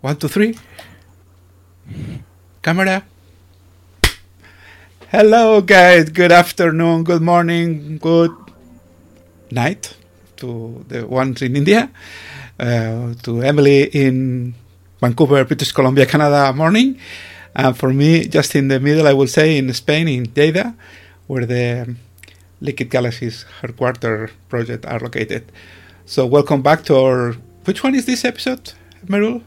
One, two, three. Camera. Hello, guys. Good afternoon, good morning, good night to the ones in India, uh, to Emily in Vancouver, British Columbia, Canada morning. And for me, just in the middle, I will say in Spain, in Lleida, where the Liquid Galaxies headquarter project are located. So, welcome back to our. Which one is this episode, Merul?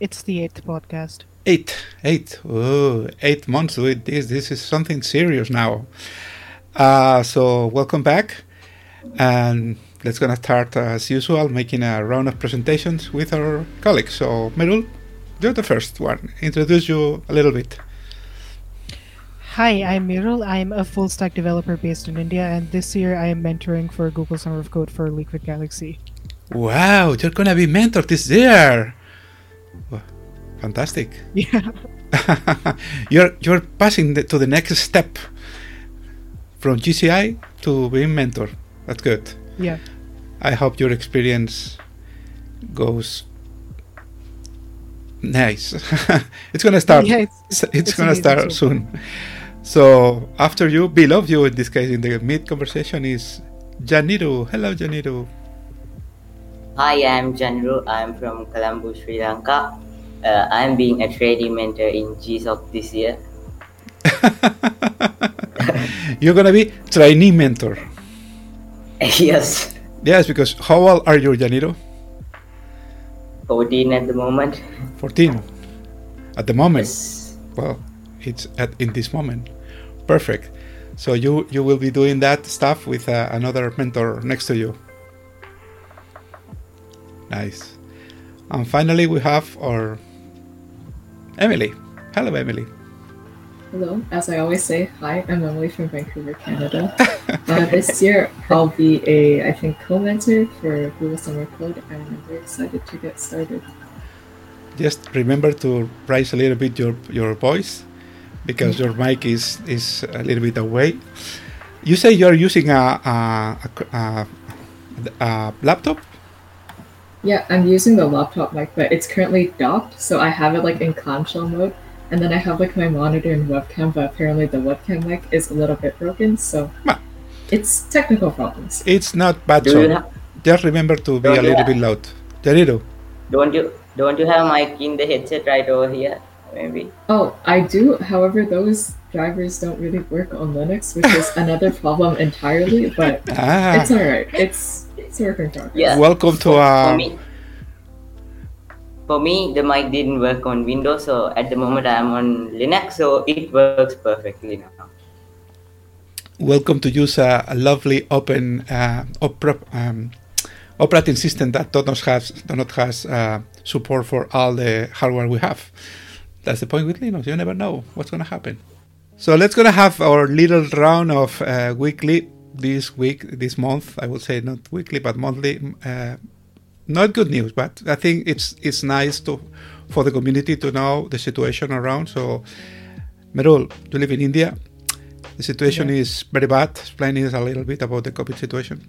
It's the eighth podcast. Eight, eight, oh, eight months with this. This is something serious now. Uh, so welcome back, and let's gonna start as usual, making a round of presentations with our colleagues. So Merul, you're the first one. Introduce you a little bit. Hi, I'm Mirul. I'm a full stack developer based in India, and this year I am mentoring for Google Summer of Code for Liquid Galaxy. Wow, you're gonna be mentored this year. Fantastic. Yeah. you're you're passing the, to the next step from GCI to being mentor. That's good. Yeah. I hope your experience goes nice. it's gonna start. Yeah, it's, it's, it's, it's gonna start so soon. So after you, below you in this case in the mid conversation is Janiru. Hello, Janiru. Hi, I'm Janiru. I'm from Colombo, Sri Lanka. Uh, I'm being a trading mentor in GSOC this year. You're gonna be trainee mentor. yes, Yes, because how old are you, Janiro? 14 at the moment. 14. At the moment. Yes. Well, it's at in this moment. Perfect. So you you will be doing that stuff with uh, another mentor next to you. Nice. And finally, we have our Emily. Hello, Emily. Hello, as I always say, hi, I'm Emily from Vancouver, Canada. uh, this year I'll be a, I think, co-mentor for Google Summer Code, and I'm very excited to get started. Just remember to raise a little bit your your voice because your mic is is a little bit away. You say you're using a a, a, a, a laptop. Yeah, I'm using the laptop mic, but it's currently docked, so I have it like in clamshell mode, and then I have like my monitor and webcam, but apparently the webcam mic is a little bit broken, so Ah. it's technical problems. It's not bad. So ha- just remember to be a Don't little you bit loud. Janiro. don't you don't you have a mic in the headset right over here? Maybe. Oh, I do. However, those drivers don't really work on Linux, which is another problem entirely. But Ah, it's alright. It's it's work in progress. Yeah. welcome to For uh, me, for me, the mic didn't work on Windows, so at the moment I'm on Linux, so it works perfectly now. welcome to use a, a lovely open uh, opera, um, operating system that does not has does not has uh, support for all the hardware we have. That's the point with Linux. You never know what's going to happen. So let's gonna have our little round of uh, weekly this week, this month. I would say not weekly, but monthly. Uh, not good news, but I think it's it's nice to for the community to know the situation around. So, Merul, you live in India. The situation Yeah. is very bad. Explain us a little bit about the COVID situation.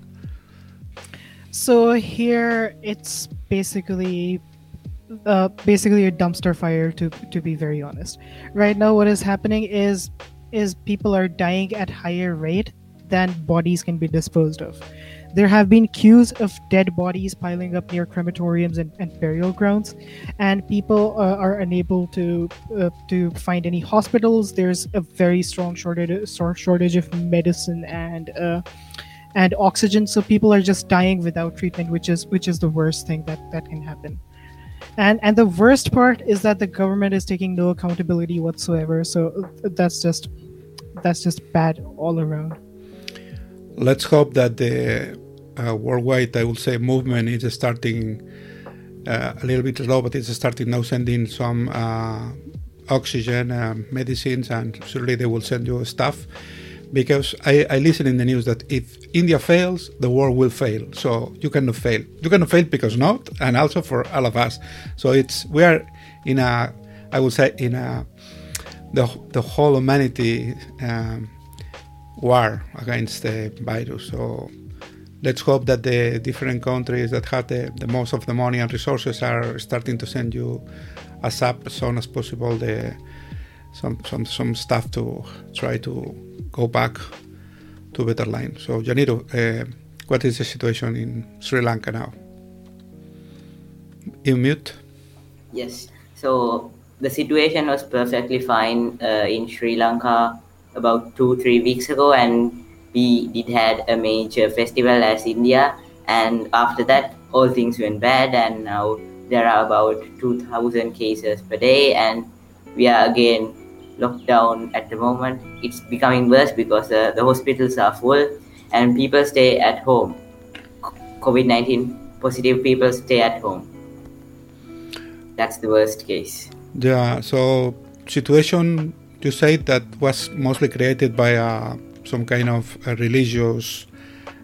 So here it's basically uh, basically a dumpster fire to to be very honest. Right now what is happening is is people are dying at higher rate than bodies can be disposed of. There have been queues of dead bodies piling up near crematoriums and, and burial grounds, and people uh, are unable to uh, to find any hospitals. There's a very strong shortage shortage of medicine and uh, and oxygen so people are just dying without treatment which is which is the worst thing that that can happen and and the worst part is that the government is taking no accountability whatsoever so uh, that's just that's just bad all around Let's hope that the uh, worldwide, I would say, movement is starting uh, a little bit slow, but it's starting now sending some uh, oxygen, um, medicines, and surely they will send you stuff. Because I, I listen in the news that if India fails, the world will fail. So you cannot fail. You cannot fail because not, and also for all of us. So it's we are in a, I would say, in a the the whole humanity um, war against the virus. So let's hope that the different countries that have the, the most of the money and resources are starting to send you as up as soon as possible the some some some stuff to try to go back to better line. So Janiro, uh, what is the situation in Sri Lanka now? You mute. Yes. So the situation was perfectly fine uh, in Sri Lanka about two three weeks ago, and we did had a major festival as India. And after that, all things went bad, and now there are about 2,000 cases per day, and we are again locked down at the moment. It's becoming worse because uh, the hospitals are full and people stay at home. COVID 19 positive people stay at home. That's the worst case. Yeah. So situation you say that was mostly created by uh, some kind of a religious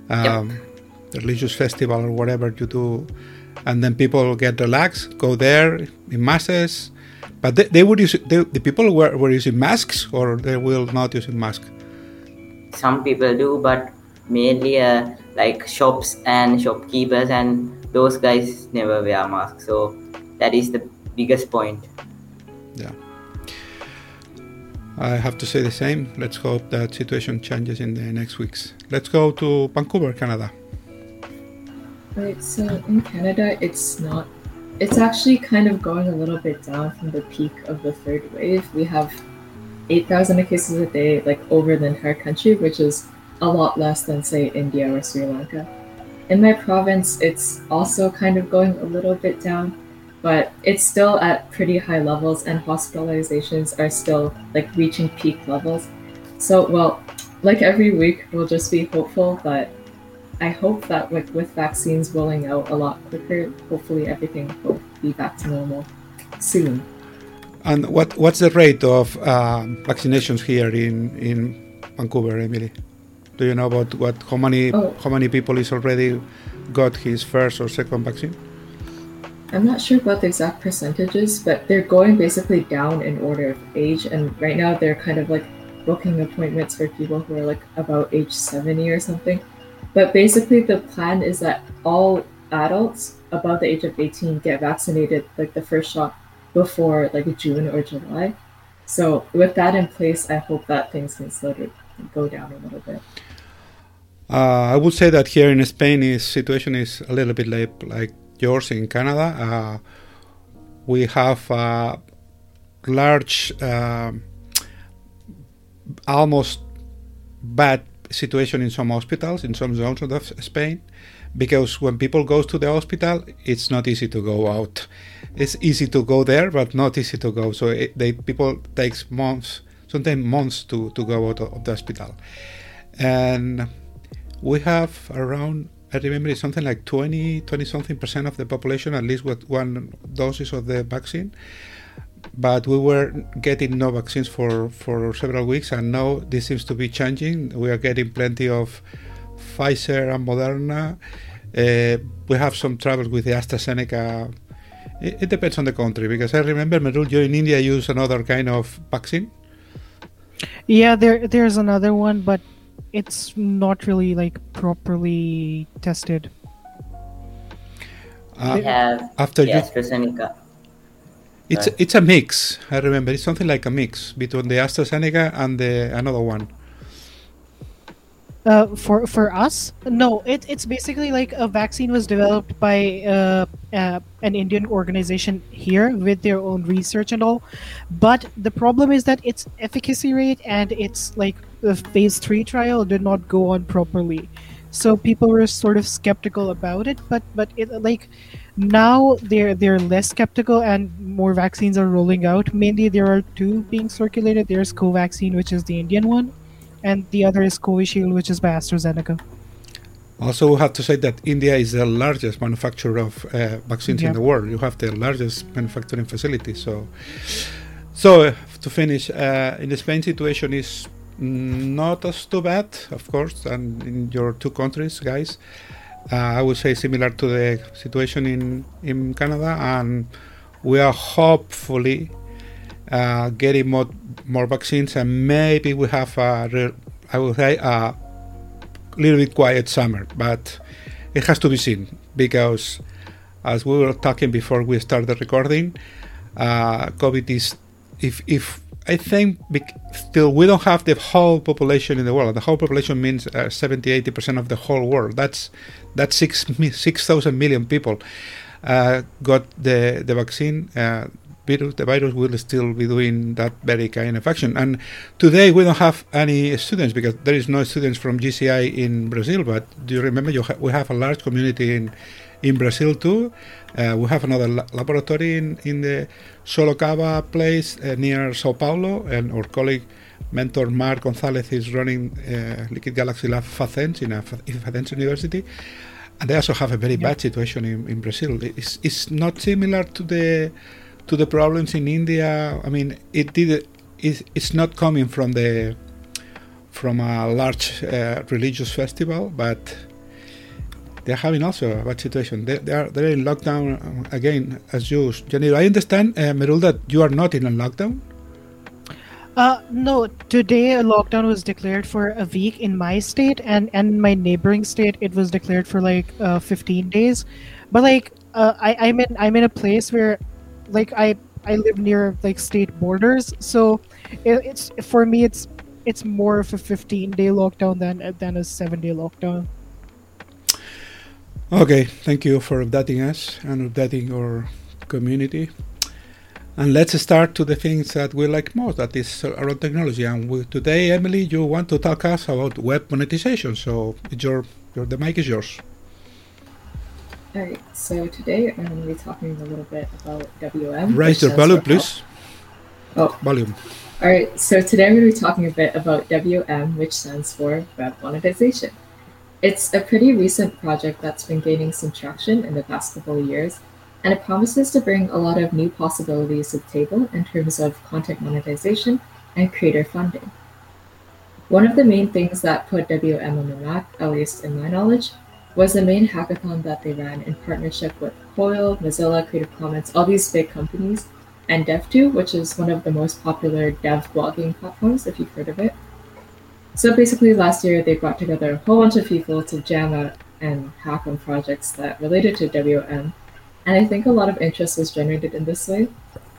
um, Yep. religious festival or whatever you do, and then people get relaxed, go there in masses. But they, they would use they, the people were, were using masks or they will not using mask Some people do, but mainly uh, like shops and shopkeepers, and those guys never wear masks. So that is the biggest point. Yeah. I have to say the same. Let's hope that situation changes in the next weeks. Let's go to Vancouver, Canada. Right, uh, so in Canada, it's not. It's actually kind of going a little bit down from the peak of the third wave. We have 8,000 cases a day, like over the entire country, which is a lot less than, say, India or Sri Lanka. In my province, it's also kind of going a little bit down, but it's still at pretty high levels, and hospitalizations are still like reaching peak levels. So, well, like every week, we'll just be hopeful but I hope that with, with vaccines rolling out a lot quicker, hopefully everything will be back to normal soon. And what what's the rate of um, vaccinations here in in Vancouver, Emily? Do you know about what how many Oh. how many people is already got his first or second vaccine? I'm not sure about the exact percentages, but they're going basically down in order of age. And right now they're kind of like booking appointments for people who are like about age 70 or something. But basically, the plan is that all adults above the age of 18 get vaccinated, like the first shot, before like June or July. So with that in place, I hope that things can slowly go down a little bit. Uh, I would say that here in Spain, the situation is a little bit like, like yours in Canada. Uh, we have a large, um almost bad situation in some hospitals, in some zones of Spain, because when people go to the hospital, it's not easy to go out. It's easy to go there, but not easy to go. So it, they people takes months, sometimes months to, to go out of the hospital, and we have around I remember it's something like 20 20 something percent of the population at least with one doses of the vaccine. But we were getting no vaccines for for several weeks and now this seems to be changing. We are getting plenty of Pfizer and Moderna. Uh, we have some trouble with the AstraZeneca. It, it depends on the country because I remember Merul you in India use another kind of vaccine. Yeah, there there's another one, but it's not really like properly tested. uh, We have after the AstraZeneca. It's Right. it's a mix. I remember it's something like a mix between the AstraZeneca and the another one. Uh, for for us, no. It, it's basically like a vaccine was developed by uh, uh, an Indian organization here with their own research and all. But the problem is that its efficacy rate and its like the phase three trial did not go on properly, so people were sort of skeptical about it. But but it like now they're they're less skeptical and more vaccines are rolling out. Mainly there are two being circulated. There's Covaxin, which is the Indian one and the other is Covishield, which is by AstraZeneca. Also, we have to say that India is the largest manufacturer of uh, vaccines Yeah. in the world. You have the largest manufacturing facility. So, so uh, to finish, uh, in the Spain situation is not as too bad, of course, and in your two countries, guys. Uh, I would say similar to the situation in in Canada, and we are hopefully uh, getting more more vaccines, and maybe we have a I would say a little bit quiet summer. But it has to be seen because, as we were talking before we started recording, uh, COVID is if if I think still we don't have the whole population in the world. The whole population means uh, 70, 80 percent of the whole world. That's that's six six thousand million people uh, got the the vaccine. Uh, virus, the virus will still be doing that very kind of action. And today we don't have any students because there is no students from GCI in Brazil. But do you remember you ha- we have a large community in in Brazil too. Uh, we have another la- laboratory in, in the Sorocaba place uh, near Sao Paulo, and our colleague mentor Mark Gonzalez is running uh, Liquid Galaxy Lab Facens in, a, Facens University. And they also have a very bad situation in, in Brazil. It's, it's not similar to the to the problems in India. I mean, it did. It, it's not coming from the from a large uh, religious festival, but they're having also a bad situation. They, they are they're in lockdown um, again, as you, Janir. I understand, uh, Merul, that you are not in a lockdown. Uh, no, today a lockdown was declared for a week in my state, and and my neighboring state it was declared for like uh, 15 days. But like, uh, I I'm in I'm in a place where, like, I I live near like state borders, so it, it's for me it's it's more of a 15 day lockdown than than a seven day lockdown. Okay, thank you for updating us and updating our community. And let's start to the things that we like most, that is around technology. And we, today, Emily, you want to talk us about web monetization. So your, your the mic is yours. All right. So today I'm going to be talking a little bit about WM. Raise your volume, please. Oh, volume. All right. So today I'm going to be talking a bit about WM, which stands for Web Monetization. It's a pretty recent project that's been gaining some traction in the past couple of years, and it promises to bring a lot of new possibilities to the table in terms of content monetization and creator funding. One of the main things that put WM on the map, at least in my knowledge, was the main hackathon that they ran in partnership with Coil, Mozilla, Creative Commons, all these big companies, and Dev.to, which is one of the most popular dev blogging platforms, if you've heard of it. So basically, last year they brought together a whole bunch of people to jam out and hack on projects that related to WM. And I think a lot of interest was generated in this way,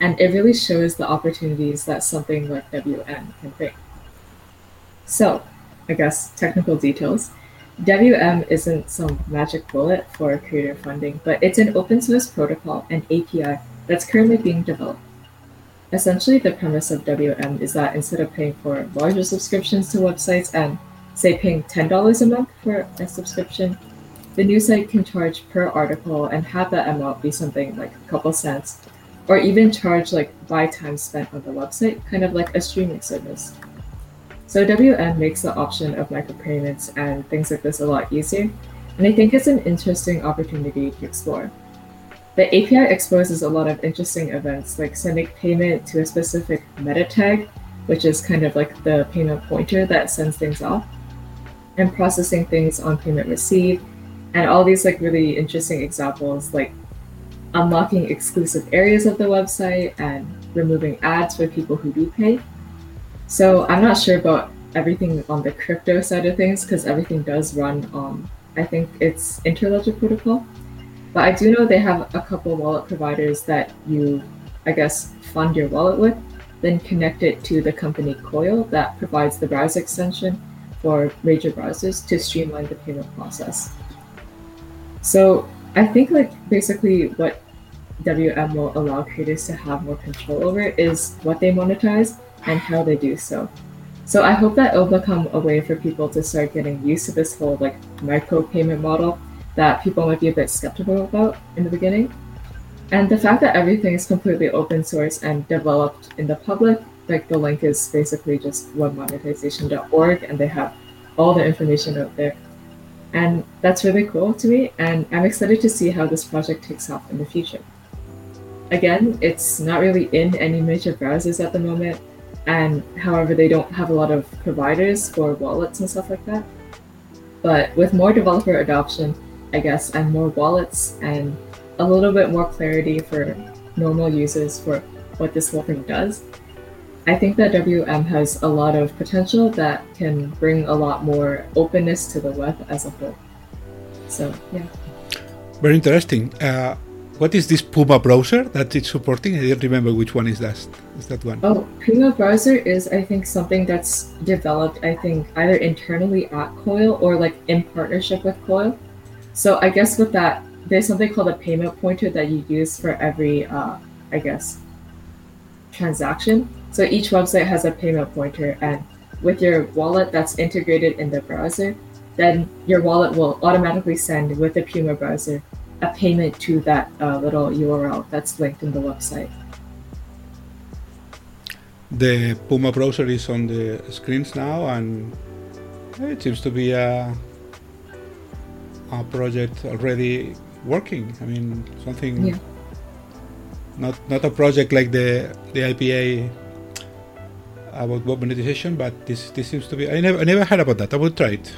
and it really shows the opportunities that something like WM can bring. So, I guess technical details. WM isn't some magic bullet for creator funding, but it's an open source protocol and API that's currently being developed. Essentially, the premise of WM is that instead of paying for larger subscriptions to websites and, say, paying $10 a month for a subscription, the new site can charge per article and have that amount be something like a couple cents, or even charge like by time spent on the website, kind of like a streaming service. So WM makes the option of micropayments and things like this a lot easier, and I think it's an interesting opportunity to explore. The API exposes a lot of interesting events, like sending payment to a specific meta tag, which is kind of like the payment pointer that sends things off, and processing things on payment received, and all these like really interesting examples, like unlocking exclusive areas of the website and removing ads for people who do pay. So I'm not sure about everything on the crypto side of things because everything does run on, I think it's Interledger protocol. But I do know they have a couple wallet providers that you, I guess, fund your wallet with, then connect it to the company Coil that provides the browser extension for major browsers to streamline the payment process. So I think like basically what WM will allow creators to have more control over is what they monetize and how they do so. So I hope that it'll become a way for people to start getting used to this whole like micro payment model that people might be a bit skeptical about in the beginning. And the fact that everything is completely open source and developed in the public, like the link is basically just webmonetization.org and they have all the information out there. And that's really cool to me, and I'm excited to see how this project takes off in the future. Again, it's not really in any major browsers at the moment, and however, they don't have a lot of providers for wallets and stuff like that. But with more developer adoption, I guess, and more wallets and a little bit more clarity for normal users for what this whole thing does, I think that WM has a lot of potential that can bring a lot more openness to the web as a whole. So yeah. Very interesting. Uh, what is this Puma browser that it's supporting? I don't remember which one is that. Is that one? Oh, Puma browser is I think something that's developed I think either internally at Coil or like in partnership with Coil. So I guess with that, there's something called a payment pointer that you use for every uh, I guess transaction. So each website has a payment pointer, and with your wallet that's integrated in the browser, then your wallet will automatically send with the Puma browser a payment to that uh, little URL that's linked in the website. The Puma browser is on the screens now, and it seems to be a, a project already working. I mean, something Yeah. not not a project like the the IPA about web monetization, but this this seems to be. I never I never heard about that. I would try it.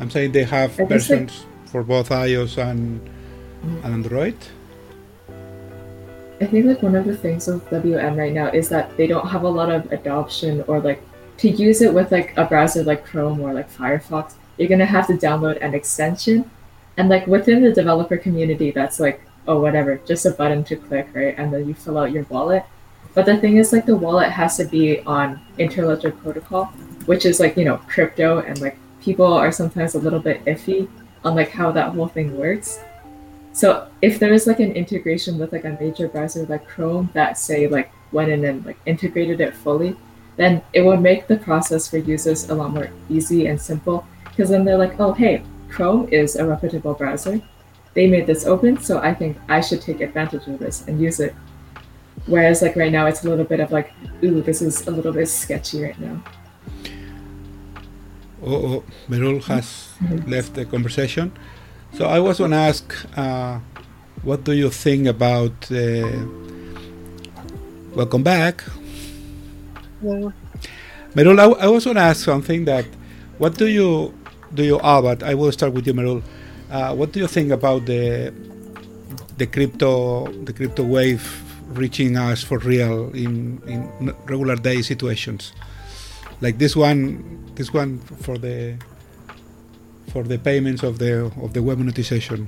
I'm saying they have versions for both iOS and, and Android. I think like one of the things with WM right now is that they don't have a lot of adoption or like to use it with like a browser like Chrome or like Firefox, you're gonna have to download an extension. And like within the developer community, that's like, oh whatever, just a button to click, right? And then you fill out your wallet. But the thing is like the wallet has to be on Interledger protocol, which is like, you know, crypto and like people are sometimes a little bit iffy on like how that whole thing works. So if there is like an integration with like a major browser like Chrome that say like went in and like integrated it fully, then it would make the process for users a lot more easy and simple. Because then they're like, oh hey, Chrome is a reputable browser. They made this open, so I think I should take advantage of this and use it. Whereas like right now it's a little bit of like, ooh, this is a little bit sketchy right now. Oh, oh Merul has mm-hmm. left the conversation. So I was going to ask, uh, what do you think about? Uh, welcome back, Well, Merul. I, I was going to ask something that, what do you do you? Ah, but I will start with you, Merul. Uh, what do you think about the the crypto the crypto wave reaching us for real in in regular day situations, like this one this one for the for the payments of the of the web monetization.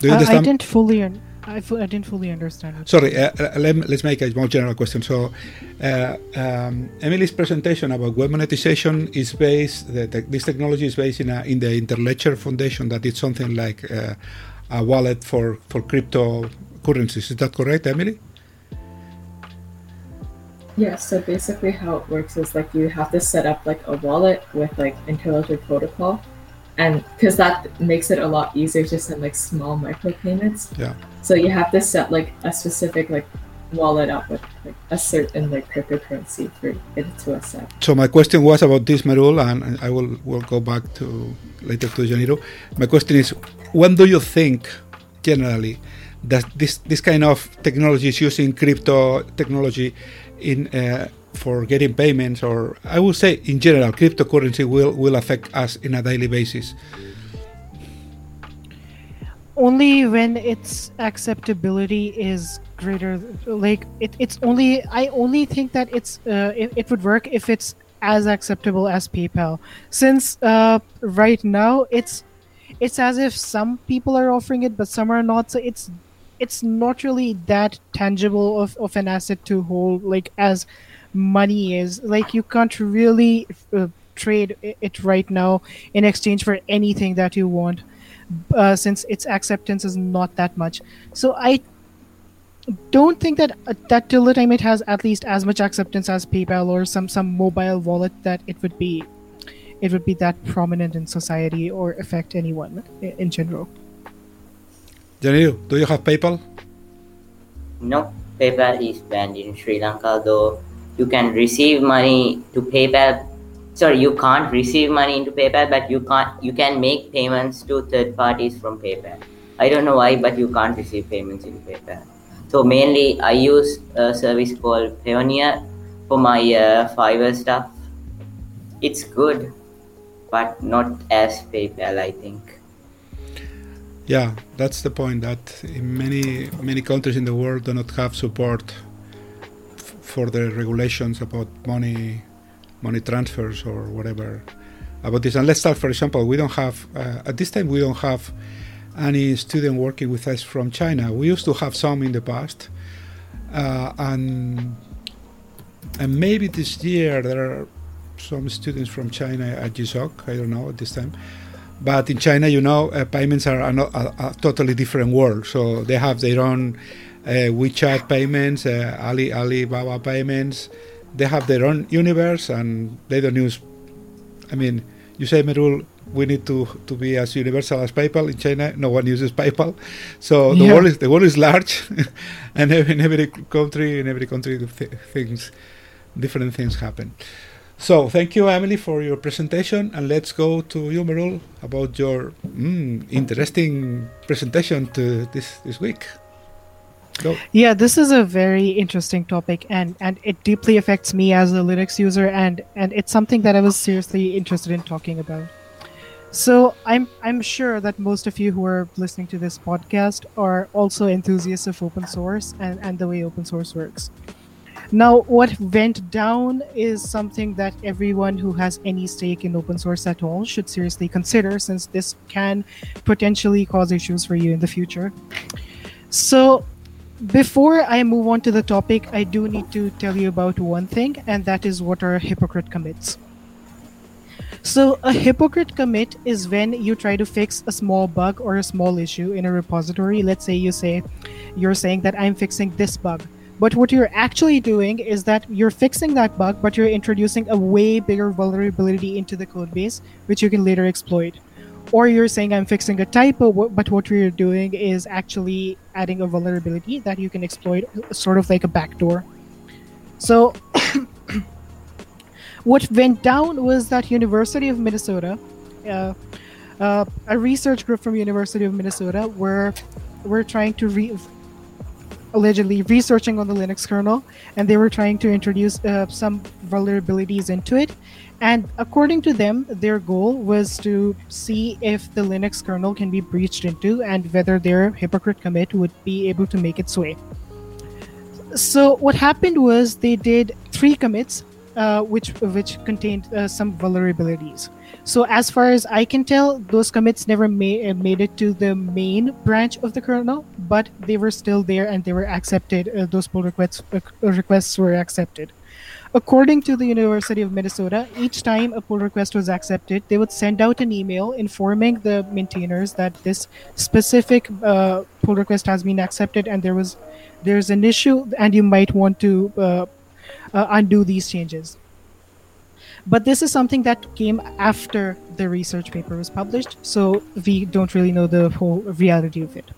Do you I, I didn't fully. Un- I, didn't fully understand. Sorry, uh, uh, let, us make a more general question. So, uh, um, Emily's presentation about web monetization is based. The, the, this technology is based in, a, in the Interledger Foundation. That it's something like uh, a wallet for for cryptocurrencies. Is that correct, Emily? Yeah, so basically how it works is like you have to set up like a wallet with like Interledger protocol, and because that makes it a lot easier to send like small micropayments. Yeah. So you have to set like a specific like wallet up with like a certain like cryptocurrency for it to accept. So my question was about this, Merul, and I will will go back to later to Janiro. My question is, when do you think, generally, that this this kind of technology is using crypto technology in uh, for getting payments, or I would say in general, cryptocurrency will will affect us in a daily basis? only when its acceptability is greater like it, it's only i only think that it's uh, it, it would work if it's as acceptable as paypal since uh, right now it's it's as if some people are offering it but some are not so it's it's not really that tangible of, of an asset to hold like as money is like you can't really uh, trade it right now in exchange for anything that you want uh, since its acceptance is not that much. So I don't think that uh, that till the time it has at least as much acceptance as PayPal or some some mobile wallet that it would be it would be that prominent in society or affect anyone in general. Janiro, do you have PayPal? No, PayPal is banned in Sri Lanka, though you can receive money to PayPal. Sorry, you can't receive money into PayPal, but you can't. You can make payments to third parties from PayPal. I don't know why, but you can't receive payments into PayPal. So mainly, I use a service called Payoneer for my uh, Fiverr stuff. It's good, but not as PayPal. I think. Yeah, that's the point. That in many many countries in the world do not have support f- for the regulations about money money transfers or whatever about this. And let's start, for example, we don't have uh, at this time we don't have any student working with us from China. We used to have some in the past, uh, and and maybe this year there are some students from China at GSOC. I don't know at this time. But in China, you know, uh, payments are a, a, a, totally different world. So they have their own uh, WeChat payments, uh, Ali Alibaba payments. They have their own universe, and they don't use. I mean, you say Merul, we need to, to be as universal as PayPal. In China, no one uses PayPal, so the Yeah. world is the world is large, and in every country, in every country, th- things, different things happen. So thank you, Emily, for your presentation, and let's go to you, Merul, about your mm, interesting presentation to this this week. Go. Yeah, this is a very interesting topic, and and it deeply affects me as a Linux user, and and it's something that I was seriously interested in talking about. So I'm I'm sure that most of you who are listening to this podcast are also enthusiasts of open source and and the way open source works. Now, what went down is something that everyone who has any stake in open source at all should seriously consider, since this can potentially cause issues for you in the future. So, before I move on to the topic, I do need to tell you about one thing, and that is what are hypocrite commits. So, a hypocrite commit is when you try to fix a small bug or a small issue in a repository. Let's say you say, you're saying that I'm fixing this bug. But what you're actually doing is that you're fixing that bug, but you're introducing a way bigger vulnerability into the code base, which you can later exploit. Or you're saying I'm fixing a typo, but what we're doing is actually adding a vulnerability that you can exploit, sort of like a backdoor. So, what went down was that University of Minnesota, uh, uh, a research group from University of Minnesota, were were trying to re- allegedly researching on the Linux kernel, and they were trying to introduce uh, some vulnerabilities into it. And according to them, their goal was to see if the Linux kernel can be breached into and whether their hypocrite commit would be able to make its way. So what happened was they did three commits, uh, which which contained uh, some vulnerabilities. So as far as I can tell, those commits never made made it to the main branch of the kernel, but they were still there and they were accepted. Uh, those pull requests uh, requests were accepted. According to the University of Minnesota, each time a pull request was accepted, they would send out an email informing the maintainers that this specific uh, pull request has been accepted and there was there's an issue and you might want to uh, uh, undo these changes. But this is something that came after the research paper was published, so we don't really know the whole reality of it.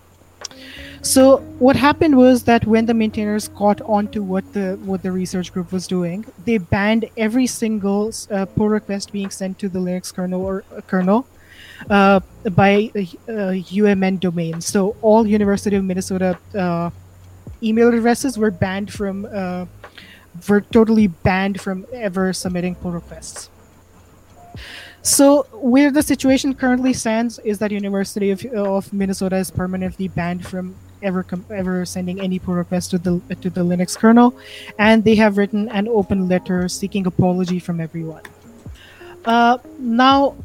So what happened was that when the maintainers caught on to what the what the research group was doing, they banned every single uh, pull request being sent to the Linux kernel or uh, kernel uh, by uh, UMN domain. So all University of Minnesota uh, email addresses were banned from uh, were totally banned from ever submitting pull requests. So where the situation currently stands is that University of, of Minnesota is permanently banned from ever com- ever sending any pull request to the to the Linux kernel, and they have written an open letter seeking apology from everyone. Uh, now,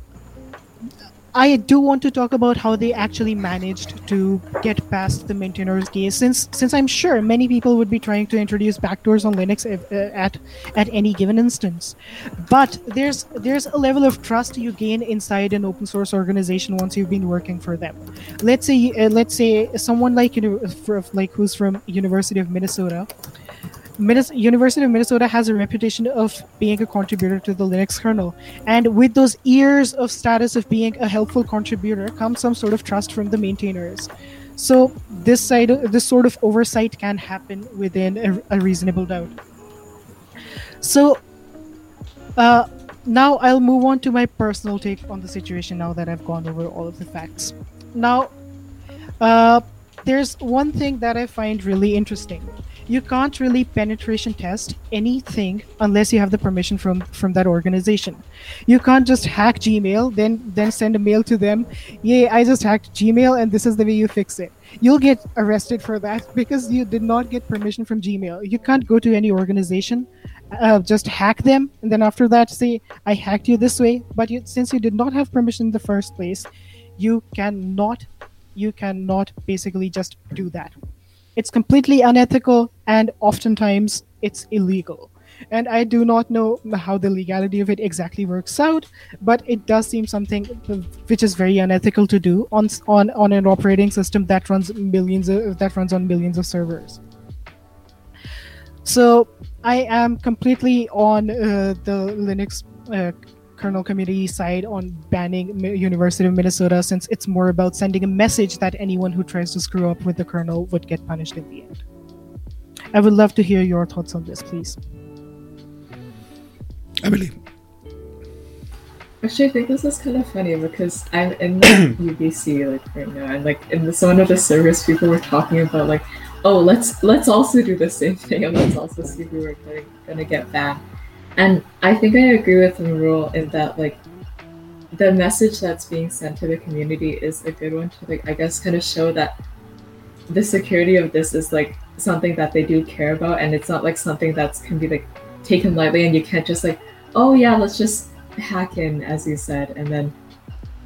I do want to talk about how they actually managed to get past the maintainers case, since since I'm sure many people would be trying to introduce backdoors on Linux if, uh, at at any given instance. But there's there's a level of trust you gain inside an open source organization once you've been working for them. Let's say uh, let's say someone like you know, like who's from University of Minnesota. University of Minnesota has a reputation of being a contributor to the Linux kernel, and with those years of status of being a helpful contributor comes some sort of trust from the maintainers. So this side, this sort of oversight can happen within a, a reasonable doubt. So uh, now I'll move on to my personal take on the situation. Now that I've gone over all of the facts, now uh, there's one thing that I find really interesting you can't really penetration test anything unless you have the permission from from that organization. You can't just hack gmail then then send a mail to them yay i just hacked gmail and this is the way you fix it. You'll get arrested for that because you did not get permission from gmail. You can't go to any organization uh, just hack them, and then after that say, "I hacked you this way," but you, since you did not have permission in the first place, you cannot, you cannot basically just do that. It's completely unethical, and oftentimes it's illegal and I do not know how the legality of it exactly works out, but it does seem something which is very unethical to do on on on an operating system that runs millions of, that runs on millions of servers. So I am completely on uh, the Linux uh, kernel community side on banning University of Minnesota since it's more about sending a message that anyone who tries to screw up with the kernel would get punished in the end. I would love to hear your thoughts on this, please. Emily. Actually, I think this is kind of funny because I'm in the UBC like right now, and like in the, one of the service, people were talking about like, oh, let's let's also do the same thing, and let's also see who we're gonna, gonna get banned. And I think I agree with the Rule in that like the message that's being sent to the community is a good one to like I guess kind of show that the security of this is like something that they do care about, and it's not like something that's can be like taken lightly and you can't just like, oh yeah, let's just hack in as you said and then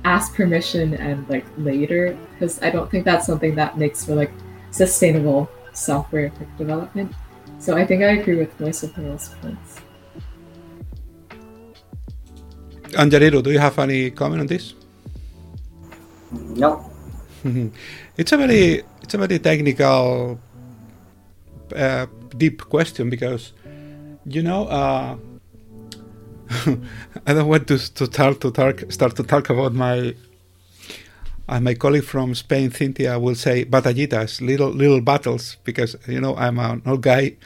ask permission and like later because I don't think that's something that makes for like sustainable software development. So I think I agree with most of those points. Angelino, do you have any comment on this? No. it's a very it's a very technical uh, deep question because you know, uh, I don't want to to start to talk start to talk about my. Uh, my colleague from Spain, Cynthia, will say batallitas, little little battles, because you know I'm an old guy.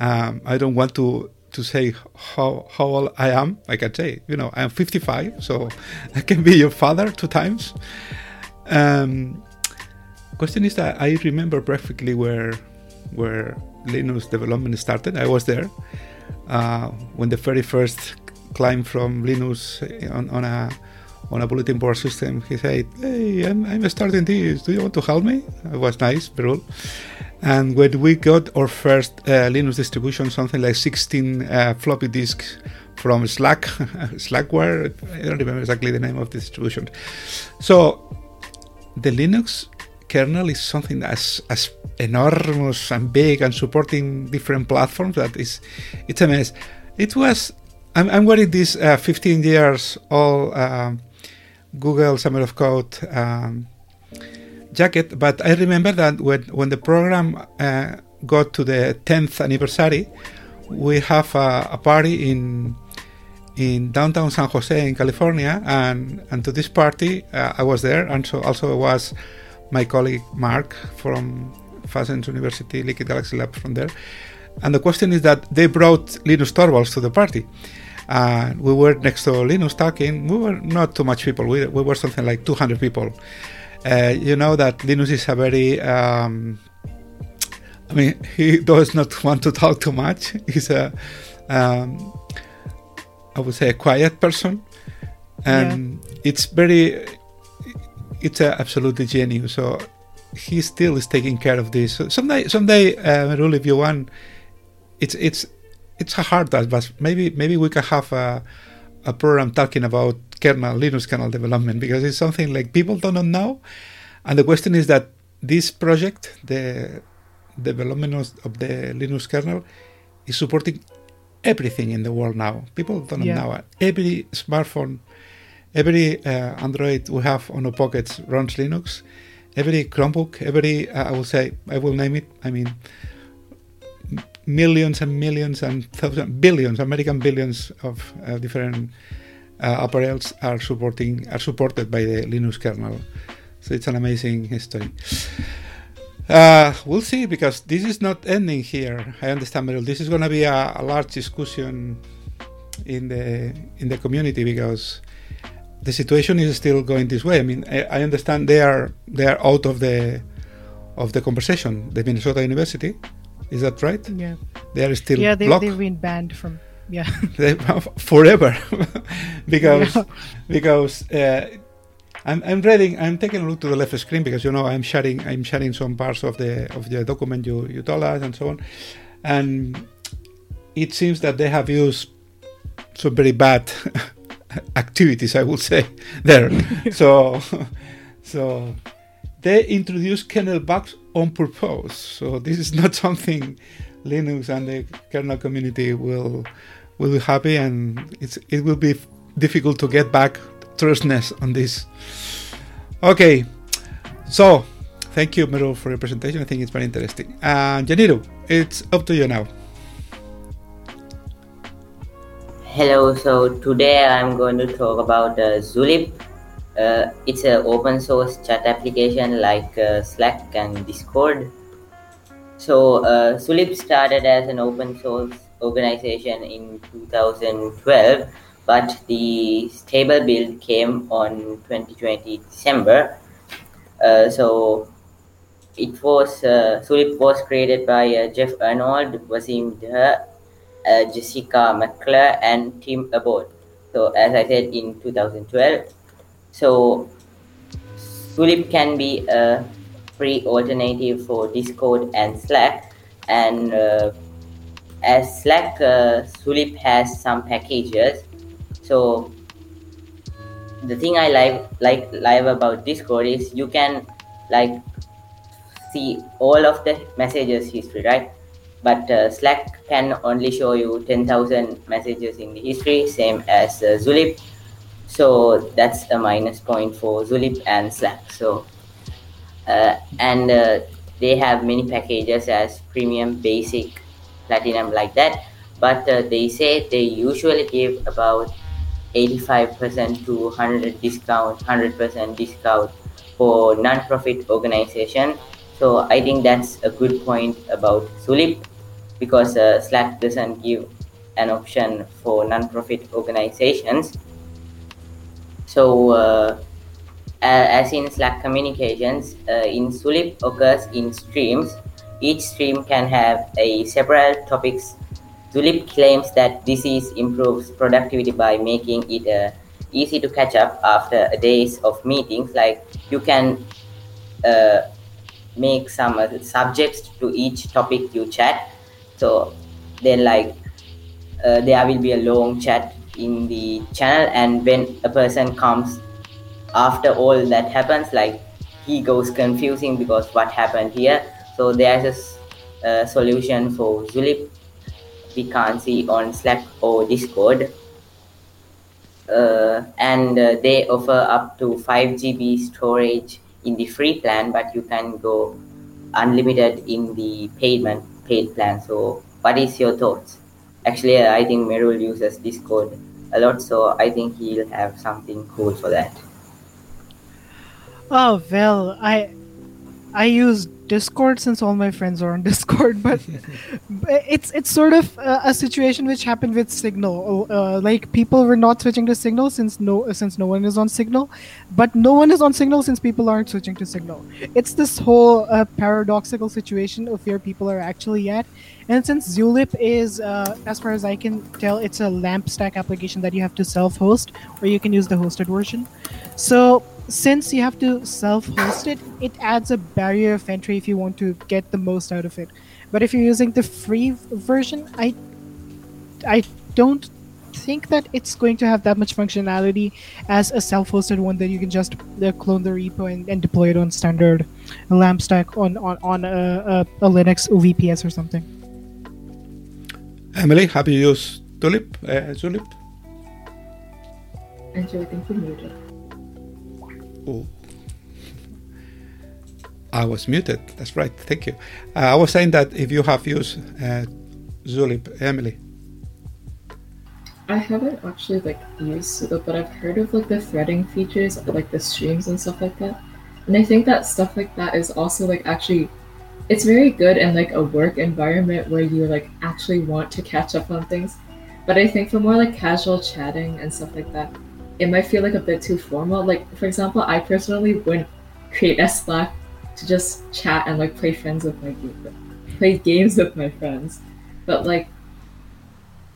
Um, I don't want to to say how how old I am. I can say, you know, I'm 55, so I can be your father two times. Um, question is that I remember perfectly where where Linux development started. I was there, uh, when the very first climb from Linux on, on, a on a bulletin board system, he said, "Hey, I'm, I'm starting this. Do you want to help me?" It was nice, Merul. And when we got our first uh, Linux distribution, something like 16 uh, floppy disks from Slack, Slackware, I don't remember exactly the name of the distribution. So the Linux kernel is something that's as enormous and big and supporting different platforms that is it's a mess it was i'm, I'm wearing this uh, 15 years old uh, google summer of code um, jacket but i remember that when, when the program uh, got to the 10th anniversary we have a, a party in in downtown San Jose in California, and and to this party uh, I was there, and so also was my colleague Mark from Facens University Liquid Galaxy Lab from there. And the question is that they brought Linus Torvalds to the party. And we were next to Linus talking. We were not too much people. We, we were something like 200 people. Uh, you know that Linus is a very, um, I mean, he does not want to talk too much. He's a, um, I would say, a quiet person, and yeah. it's very, it's a absolutely genius. So he still is taking care of this. So someday, someday, uh, Rule, if you want, it's it's it's a hard task, but maybe maybe we can have a a program talking about kernel Linux kernel development because it's something like people don't know, and the question is that this project, the development of the Linux kernel, is supporting everything in the world now. People don't yeah. know every smartphone, every uh, Android we have on our pockets runs Linux every Chromebook, every uh, I will say I will name it. I mean, millions and millions and thousands, billions, American billions of uh, different apparels are supporting are supported by the Linux kernel. So it's an amazing history. Uh, we'll see because this is not ending here. I understand, Merul. This is going to be a, a large discussion in the in the community because the situation is still going this way. I mean, I, I, understand they are they are out of the of the conversation. The Minnesota University, is that right? Yeah, they are still yeah. They, they've been banned from yeah forever because yeah. because uh, I'm, I'm reading I'm taking a look to the left screen because you know I'm sharing I'm sharing some parts of the of the document you you told us and so on and it seems that they have used some very bad activities, I would say, there. so, so they introduced kernel bugs on purpose. So this is not something Linux and the kernel community will will be happy, and it's it will be difficult to get back trustness on this. Okay, so thank you, Merul, for your presentation. I think it's very interesting. And uh, it's up to you now. Hello, so today I'm going to talk about uh, Zulip. Uh, it's an open source chat application like uh, Slack and Discord. So uh, Zulip started as an open source organization in 2012, but the stable build came on 2020 December. Uh, so it was uh, Zulip was created by uh, Jeff Arnold, Wasim Daher, uh, Jessica McClure, and Tim Abbott. So as I said in 2012, so Zulip can be a free alternative for Discord and Slack, and uh, as Slack, uh, Zulip has some packages. So the thing I like like live about Discord is you can like see all of the messages history, right? but uh, Slack can only show you 10,000 messages in the history, same as uh, Zulip. So that's a minus point for Zulip and Slack. So and uh, they have many packages as premium, basic, platinum, like that. But uh, they say they usually give about 85% to 100 discount, 100% discount for non-profit organization. So I think that's a good point about Zulip because uh, Slack doesn't give an option for non-profit organizations. So, uh, as in Slack communications, uh, in Zulip occurs in streams. Each stream can have a several topics. Zulip claims that this is improves productivity by making it uh, easy to catch up after days of meetings. Like you can uh, make some uh, subjects to each topic you chat so then like uh, there will be a long chat in the channel and when a person comes after all that happens like he goes confusing because what happened here so there's a solution for zulip we can't see on slack or discord uh, and uh, they offer up to 5 gb storage in the free plan but you can go unlimited in the payment paid plan. So, what is your thoughts? Actually, I think Merul uses Discord a lot, so I think he'll have something cool for that. Oh well, I I use Discord since all my friends are on Discord, but it's it's sort of a, a situation which happened with Signal. Uh, like people were not switching to Signal since no since no one is on Signal, but no one is on Signal since people aren't switching to Signal. It's this whole uh, paradoxical situation of where people are actually at. And since Zulip is, uh, as far as I can tell, it's a LAMP stack application that you have to self-host, or you can use the hosted version. So since you have to self-host it, it adds a barrier of entry if you want to get the most out of it. But if you're using the free version, I I don't think that it's going to have that much functionality as a self-hosted one that you can just uh, clone the repo and, and, deploy it on standard LAMP stack on on, on a, a, a Linux VPS or something. Emily, have you used Tulip, uh, Zulip? Angela, I think you muted. Oh. I was muted. That's right. Thank you. Uh, I was saying that if you have used uh, Zulip, Emily. I haven't actually like used it, but I've heard of like the threading features, like the streams and stuff like that. And I think that stuff like that is also like actually, it's very good in like a work environment where you like actually want to catch up on things. But I think for more like casual chatting and stuff like that, it might feel like a bit too formal. Like for example, I personally wouldn't create a Slack to just chat and like play friends with my play games with my friends. But like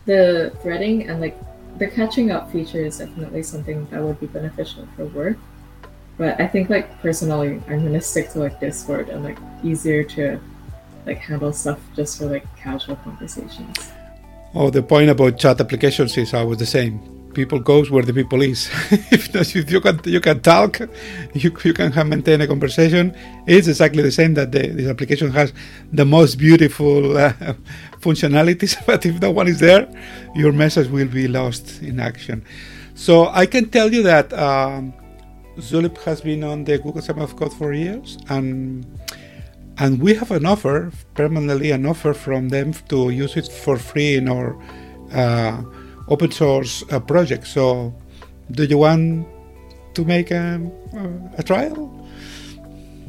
the threading and like the catching up feature is definitely something that would be beneficial for work. But I think like personally I'm gonna stick to like Discord and like easier to like handle stuff just for like casual conversations. Oh, the point about chat applications is always the same. People goes where the people is. if, you can you can talk, you, you can have, maintain a conversation. It's exactly the same that the, this application has the most beautiful uh, functionalities. But if no one is there, your message will be lost in action. So I can tell you that um, Zulip has been on the Google Summer of Code for years, and and we have an offer permanently an offer from them to use it for free in our uh, open source uh, project. So, do you want to make a, a trial,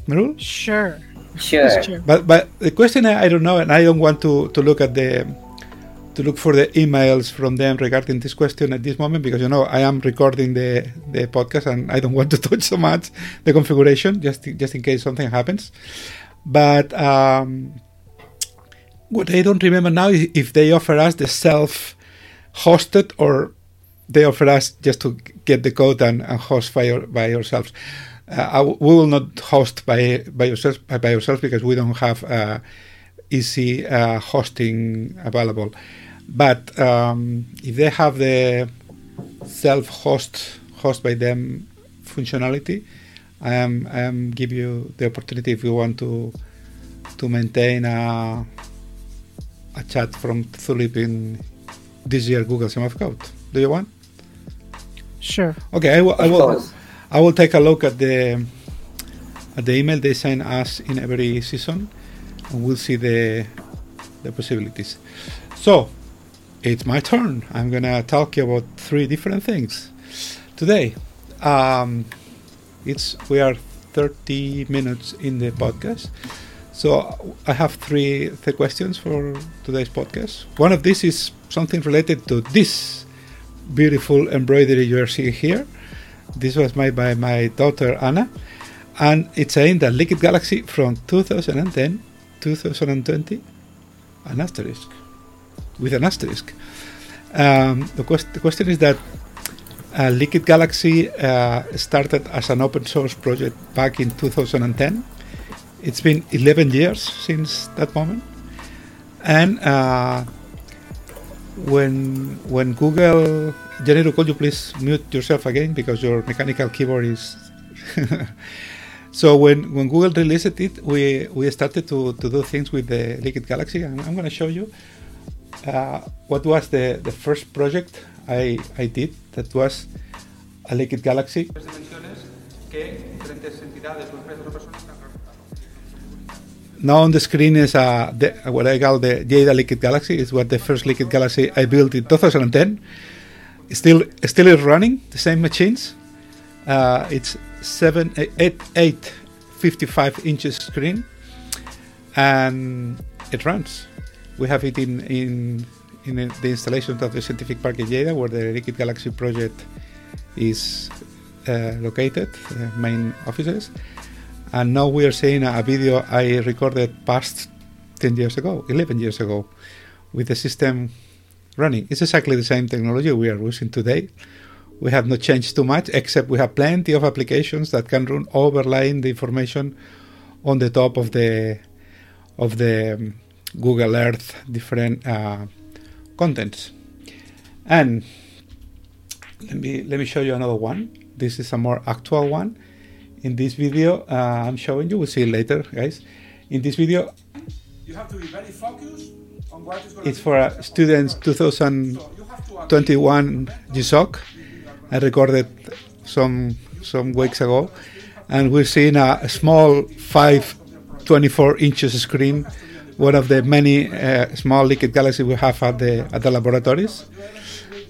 Merul? Sure. Sure. Sure. But but the question I, I don't know, and I don't want to, to look at the to look for the emails from them regarding this question at this moment because you know I am recording the the podcast and I don't want to touch so much the configuration just just in case something happens. But um, what I don't remember now is if they offer us the self-hosted or they offer us just to get the code and, and host by, by yourselves. Uh, we will not host by by yourselves by, because we don't have uh, easy uh, hosting available. But um, if they have the self-host host by them functionality, I am I am give you the opportunity if you want to to maintain a a chat from Zulip in this year Google Summer of Code. Do you want? Sure. Okay, I will. I will. I will take a look at the at the email they send us in every season, and we'll see the the possibilities. So, it's my turn. I'm gonna talk you about three different things today. Um, it's we are 30 minutes in the podcast, so I have three questions for today's podcast. One of these is something related to this beautiful embroidery you are seeing here. This was made by my daughter Anna, and it's saying that Liquid Galaxy from 2010 2020 an asterisk with an asterisk. Um, the, quest- the question is that uh, Liquid Galaxy uh, started as an open source project back in 2010. It's been 11 years since that moment, and uh, when when Google, Janiru, could you please mute yourself again because your mechanical keyboard is. so when when Google released it, we we started to, to do things with the Liquid Galaxy, and I'm going to show you uh, what was the, the first project I, I did that was a Liquid Galaxy. Now on the screen is uh, the, what I call the Jada Liquid Galaxy. It's what the first Liquid Galaxy I built in 2010. It's still still is running the same machines. Uh, it's seven eight eight 55 inches screen, and it runs. We have it in in in the installation of the Scientific Park in Lleida, where the Liquid Galaxy project is uh, located, uh, main offices. And now we are seeing a video I recorded past 10 years ago, 11 years ago, with the system running. It's exactly the same technology we are using today. We have not changed too much, except we have plenty of applications that can run overlaying the information on the top of the of the um, Google Earth different uh, contents. And let me let me show you another one. This is a more actual one. In this video, uh, I'm showing you. We'll see it later, guys. In this video, You have to be very focused on what is going it's for uh, students 2021 GSOC. I recorded some some weeks ago, and we're seeing a, a small 5 24 inches screen, one of the many uh, small liquid galaxies we have at the at the laboratories.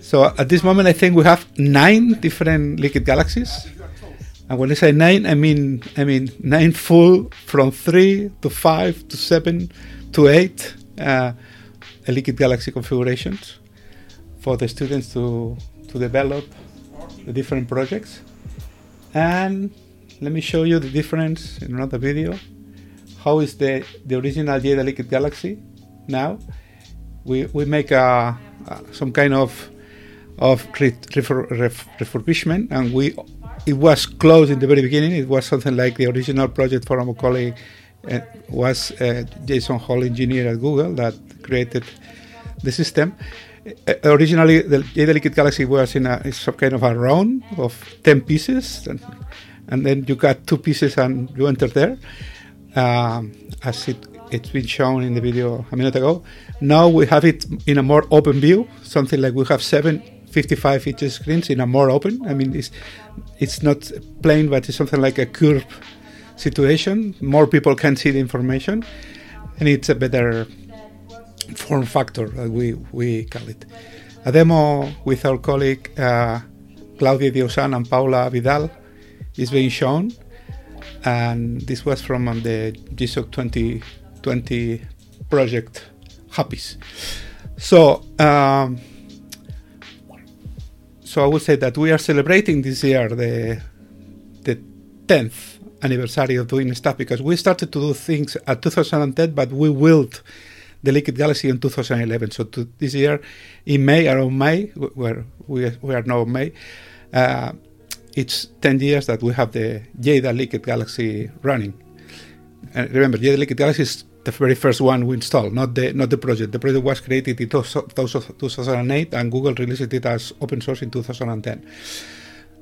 So at this moment, I think we have nine different liquid galaxies. And when I say nine, I mean I mean nine full from three to five to seven to eight uh, liquid galaxy configurations for the students to to develop the different projects. And let me show you the difference in another video. How is the the original Jada Liquid Galaxy now? We we make a, a some kind of of re- refurbishment, and we it was closed in the very beginning. It was something like the original project for colleague uh, was uh, Jason Holt, engineer at Google, that created the system. Uh, originally, the Liquid Galaxy was in a some kind of a round of ten pieces, and, and then you got two pieces and you enter there, um, as it it's been shown in the video a minute ago. Now we have it in a more open view, something like we have seven 55 inch screens in a more open. I mean, it's it's not plain, but it's something like a curve situation. More people can see the information, and it's a better form factor, as we we call it. A demo with our colleague uh, Claudia Diosan and Paula Vidal is being shown, and this was from um, the GSOC 2020 project Happies. So. Um, so I would say that we are celebrating this year the the 10th anniversary of doing stuff because we started to do things at 2010, but we willed the Liquid Galaxy in 2011. So to this year, in May, around May, where we, we are now May, uh, it's 10 years that we have the Jada Liquid Galaxy running. And remember, Jada Liquid Galaxy is the very first one we installed, not the not the project. The project was created in 2008, and Google released it as open source in 2010.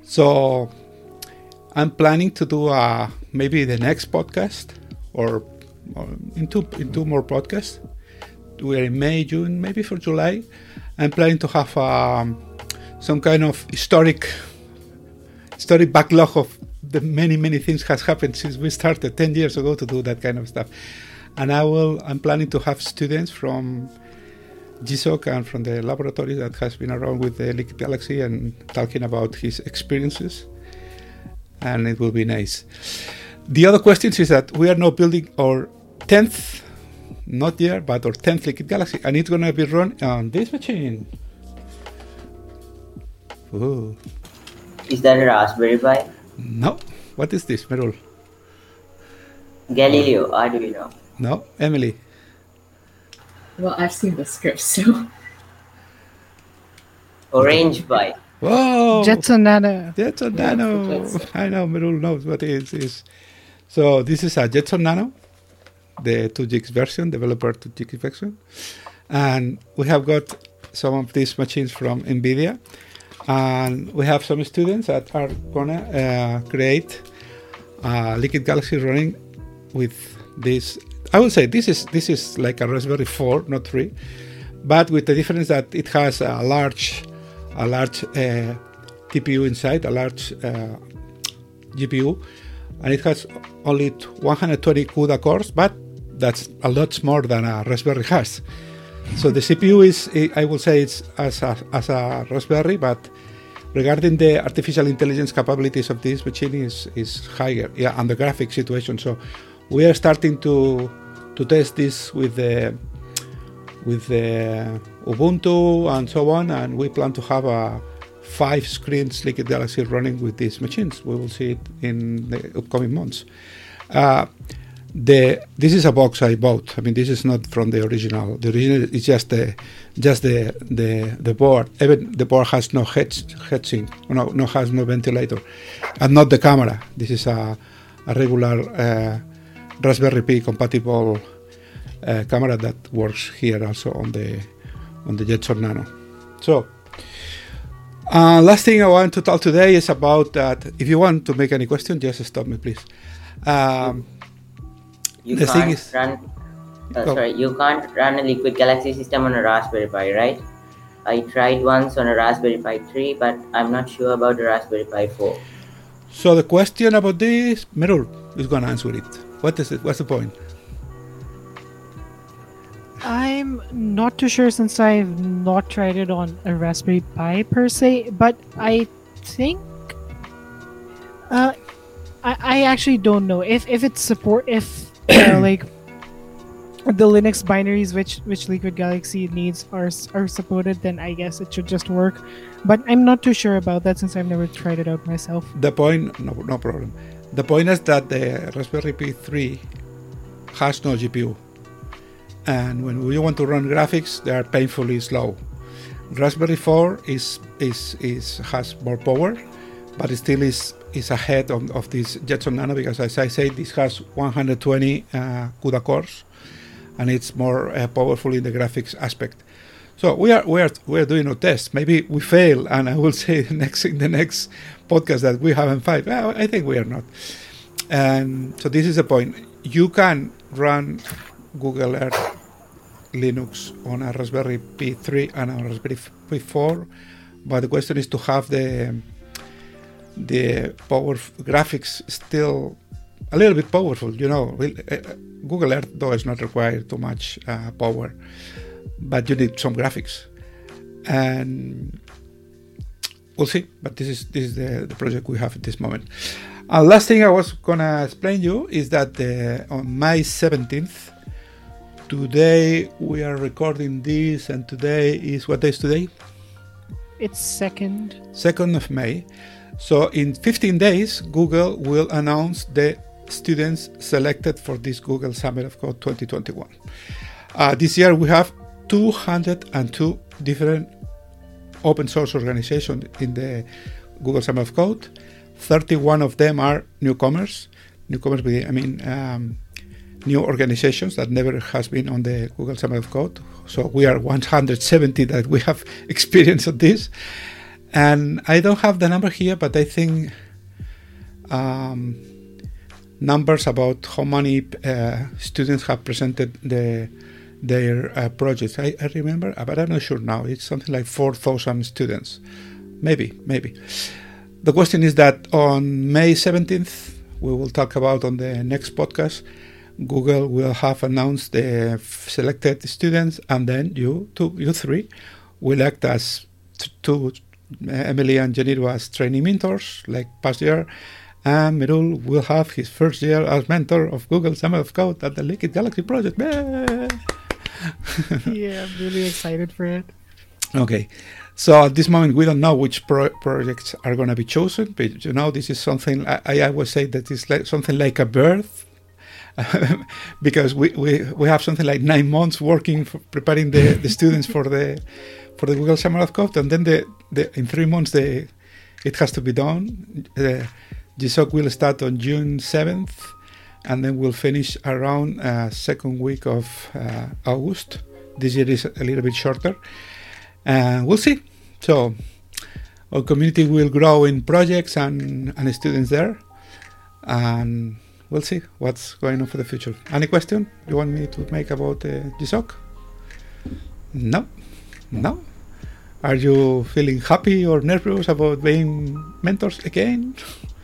So I'm planning to do uh, maybe the next podcast or, or in two in two more podcasts. We're in May, June, maybe for July. I'm planning to have um, some kind of historic historic backlog of the many many things has happened since we started 10 years ago to do that kind of stuff and I will. I'm planning to have students from GSOC and from the laboratory that has been around with the Liquid Galaxy and talking about his experiences, and it will be nice. The other question is that we are now building our tenth, not year, but our tenth Liquid Galaxy, and it's going to be run on this machine. Ooh. Is that a Raspberry Pi? No. What is this, Merul? Galileo, Arduino. No, Emily. Well, I've seen the script, so. Orange Pi. Whoa! Jetson Nano. Jetson Nano. I know Merul knows what it is. So this is a Jetson Nano, the 2 gigs version, developer 2 gigs version. And we have got some of these machines from NVIDIA. And we have some students that are going to uh, create a Liquid Galaxy running with this I would say this is this is like a Raspberry 4, not 3, but with the difference that it has a large a large uh, TPU inside, a large uh, GPU, and it has only 120 CUDA cores, but that's a lot more than a Raspberry has. So the CPU is, I would say, it's as a, as a Raspberry, but regarding the artificial intelligence capabilities of this machine is, is higher, yeah, and the graphic situation. So we are starting to to test this with the with the Ubuntu and so on, and we plan to have a five screens Liquid Galaxy running with these machines. We will see it in the upcoming months. Uh, the this is a box I bought. I mean, this is not from the original. The original is just the just the the the board. Even the board has no head no no has no ventilator, and not the camera. This is a a regular. Uh, Raspberry Pi compatible uh, camera that works here also on the on the Jetson Nano. So, uh, last thing I want to talk today is about that. If you want to make any question, just stop me, please. Um, you the thing is, run. Uh, oh. Sorry, you can't run a Liquid Galaxy system on a Raspberry Pi, right? I tried once on a Raspberry Pi 3, but I'm not sure about the Raspberry Pi 4. So the question about this, Merul is going to answer it. What is it? What's the point? I'm not too sure since I've not tried it on a Raspberry Pi per se, but I think uh, I, I actually don't know if if it's support if uh, like the Linux binaries which which Liquid Galaxy needs are are supported, then I guess it should just work. But I'm not too sure about that since I've never tried it out myself. The point, no, no problem. The point is that the Raspberry Pi 3 has no GPU. And when we want to run graphics, they are painfully slow. Raspberry 4 is, is, is has more power, but it still is, is ahead of, of this Jetson Nano because, as I say, this has 120 uh, CUDA cores and it's more uh, powerful in the graphics aspect. So we are we are we are doing a test. Maybe we fail, and I will say next in the next podcast that we haven't failed. Well, I think we are not. And so this is the point. You can run Google Earth Linux on a Raspberry Pi 3 and a Raspberry Pi 4, but the question is to have the the power graphics still a little bit powerful. You know, uh, Google Earth though is not require too much uh, power, but you need some graphics, and we'll see. But this is this is the, the project we have at this moment. And last thing I was gonna explain you is that uh, on May 17th, today we are recording this, and today is what day is today? It's second. Second of May. So in 15 days, Google will announce the students selected for this Google Summer of Code 2021. Uh, this year we have 202 different open source organizations in the Google Summer of Code. 31 of them are newcomers. Newcomers, I mean, um, new organizations that never has been on the Google Summer of Code. So we are 170 that we have experience of this. And I don't have the number here, but I think um, numbers about how many uh, students have presented the, their uh, projects. I, I, remember, but I'm not sure now. It's something like 4,000 students. Maybe, maybe. The question is that on May 17th, we will talk about on the next podcast. Google will have announced the selected students, and then you, two, you three, will act as two, Emily and Janiru as training mentors, like past year, and Merul will have his first year as mentor of Google Summer of Code at the Liquid Galaxy project. yeah, I'm really excited for it. Okay. So at this moment, we don't know which pro- projects are going to be chosen, but you know, this is something I, I always say that it's like something like a birth, because we, we, we have something like nine months working for preparing the, the students for the for the Google Summer of Code, and then the, the in three months the it has to be done. Uh, GSOC will start on June 7th and then we'll finish around uh, second week of uh, August. This year is a little bit shorter. And we'll see. So our community will grow in projects and, and students there. And we'll see what's going on for the future. Any question you want me to make about uh, GSOC? No? No? Are you feeling happy or nervous about being mentors again?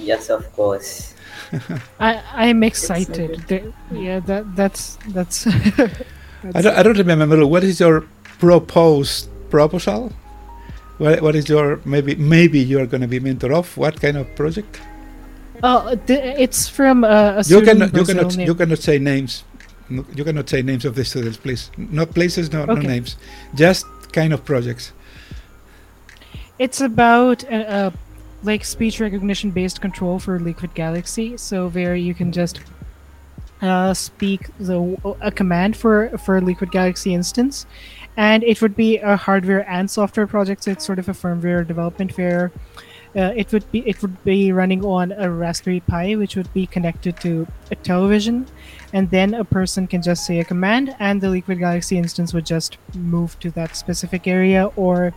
Yes, of course. I I'm excited. The, yeah, that that's that's. that's I, don't, I don't remember. What is your proposed proposal? What, what is your maybe maybe you are going to be mentor of? What kind of project? Oh, it's from uh, a you cannot you cannot name. you cannot say names. You cannot say names of the students, please. Not places, no, okay. no names. Just kind of projects. It's about a, a like speech recognition based control for Liquid Galaxy. So where you can just uh, speak the a command for for Liquid Galaxy instance, and it would be a hardware and software project. So it's sort of a firmware development where uh, it would be it would be running on a Raspberry Pi, which would be connected to a television, and then a person can just say a command, and the Liquid Galaxy instance would just move to that specific area, or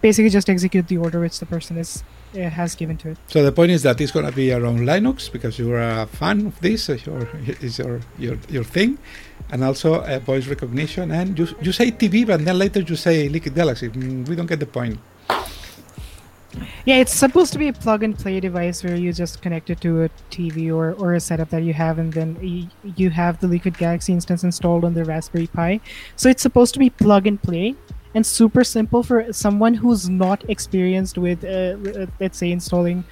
basically just execute the order which the person is uh, has given to it. So the point is that it's going to be around Linux because you are a fan of this. It's your is your your your thing, and also uh, voice recognition. And you you say TV, but then later you say Liquid Galaxy. Mm, we don't get the point. Yeah, it's supposed to be a plug and play device where you just connect it to a TV or, or a setup that you have, and then you have the Liquid Galaxy instance installed on the Raspberry Pi. So it's supposed to be plug and play and super simple for someone who's not experienced with, uh, let's say, installing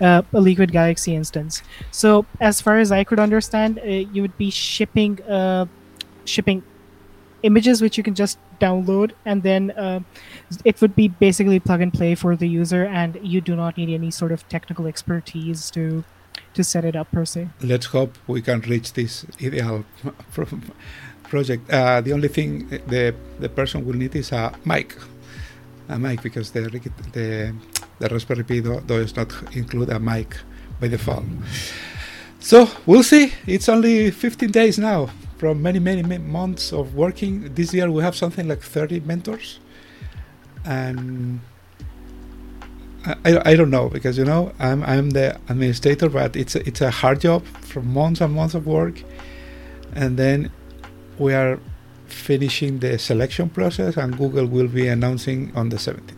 uh, a Liquid Galaxy instance. So, as far as I could understand, uh, you would be shipping uh, shipping images which you can just download, and then uh, it would be basically plug and play for the user, and you do not need any sort of technical expertise to to set it up per se. Let's hope we can reach this ideal project. Uh, the only thing the the person will need is a mic, a mic because the the the Raspberry Pi do, does not include a mic by default. So we'll see. It's only 15 days now from many, many, many months of working. This year we have something like 30 mentors. And I, I, I don't know because you know I'm I'm the administrator, but it's a, it's a hard job from months and months of work, and then we are finishing the selection process, and Google will be announcing on the 17th.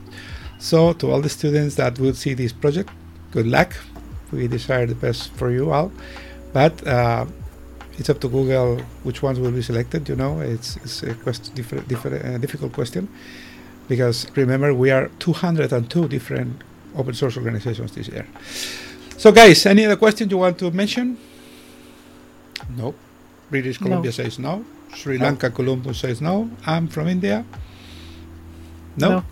So to all the students that will see this project, good luck. We desire the best for you all, but uh, it's up to Google which ones will be selected. You know, it's, it's a quest- different, different, uh, difficult question because remember we are 202 different open source organizations this year. So, guys, any other questions you want to mention? No. British No. Columbia says no. Sri Lanka Colombo says no. I'm from India. No? No.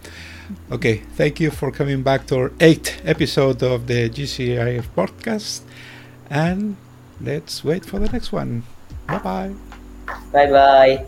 Okay. Thank you for coming back to our eighth episode of the GCIF podcast. And let's wait for the next one. Bye bye. Bye bye.